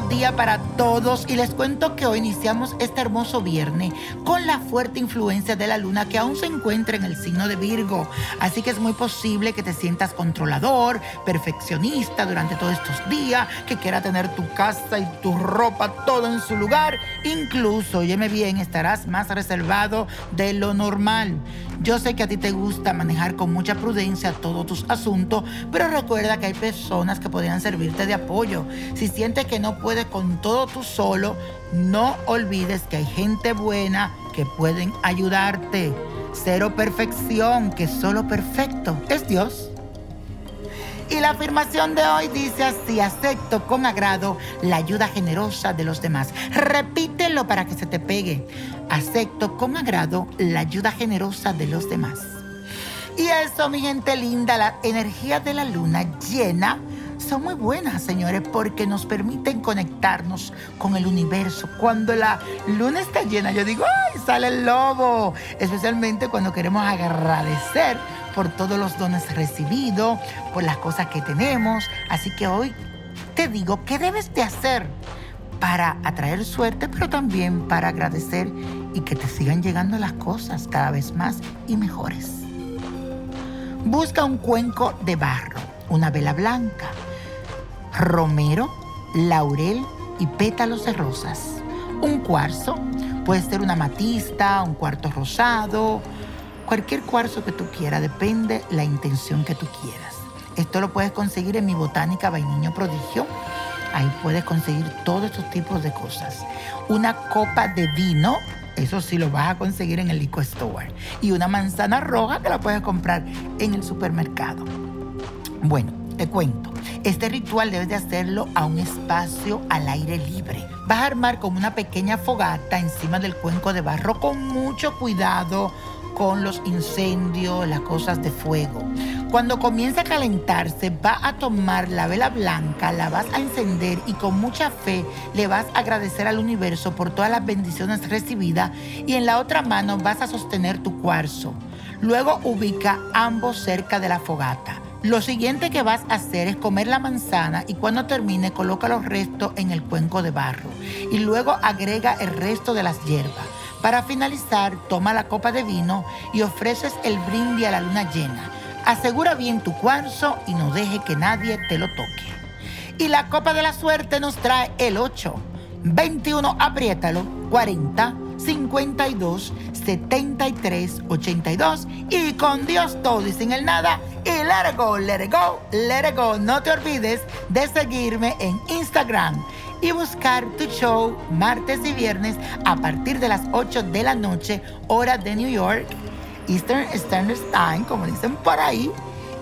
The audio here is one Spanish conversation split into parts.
día para todos y les cuento que hoy iniciamos este hermoso viernes con la fuerte influencia de la luna que aún se encuentra en el signo de Virgo. Así que es muy posible que te sientas controlador, perfeccionista durante todos estos días, que quiera tener tu casa y tu ropa todo en su lugar. Incluso, óyeme bien, estarás más reservado de lo normal. Yo sé que a ti te gusta manejar con mucha prudencia todos tus asuntos, pero recuerda que hay personas que podrían servirte de apoyo. Si sientes que no puedes con todo tú solo, no olvides que hay gente buena que pueden ayudarte. Cero perfección, que solo perfecto es Dios. Y la afirmación de hoy dice así, acepto con agrado la ayuda generosa de los demás. Repítelo para que se te pegue. Acepto con agrado la ayuda generosa de los demás. Y eso, mi gente linda, la energía de la luna llena son muy buenas, señores, porque nos permiten conectarnos con el universo. Cuando la luna está llena, yo digo, ¡ay! Sale el lobo. Especialmente cuando queremos agradecer por todos los dones recibidos, por las cosas que tenemos. Así que hoy te digo, ¿qué debes de hacer para atraer suerte, pero también para agradecer y que te sigan llegando las cosas cada vez más y mejores? Busca un cuenco de barro, una vela blanca, romero, laurel y pétalos de rosas. Un cuarzo, puede ser una matista, un cuarto rosado, cualquier cuarzo que tú quieras, depende la intención que tú quieras. Esto lo puedes conseguir en mi botánica Vainiño Prodigio. Ahí puedes conseguir todos estos tipos de cosas. Una copa de vino, eso sí lo vas a conseguir en el liquor store. Y una manzana roja que la puedes comprar en el supermercado. Bueno, te cuento. Este ritual debes de hacerlo a un espacio al aire libre. Vas a armar como una pequeña fogata encima del cuenco de barro con mucho cuidado con los incendios, las cosas de fuego. Cuando comience a calentarse, va a tomar la vela blanca, la vas a encender y con mucha fe le vas a agradecer al universo por todas las bendiciones recibidas y en la otra mano vas a sostener tu cuarzo. Luego ubica ambos cerca de la fogata. Lo siguiente que vas a hacer es comer la manzana y cuando termine coloca los restos en el cuenco de barro y luego agrega el resto de las hierbas. Para finalizar, toma la copa de vino y ofreces el brindis a la luna llena. Asegura bien tu cuarzo y no deje que nadie te lo toque. Y la copa de la suerte nos trae el 8, 21, apriétalo, 40, 52, 73, 82 y con Dios todo y sin el nada y let it go, let it go, let it go. No te olvides de seguirme en Instagram y buscar tu show martes y viernes a partir de las 8 de la noche, hora de New York, Eastern Standard Time, como dicen por ahí.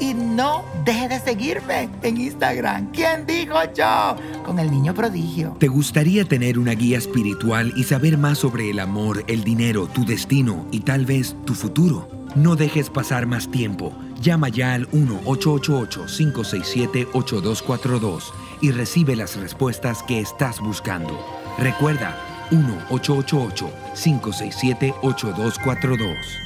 Y no deje de seguirme en Instagram. ¿Quién dijo yo? Con el niño prodigio. ¿Te gustaría tener una guía espiritual y saber más sobre el amor, el dinero, tu destino y tal vez tu futuro? No dejes pasar más tiempo. Llama ya al 1-888-567-8242 y recibe las respuestas que estás buscando. Recuerda, 1-888-567-8242.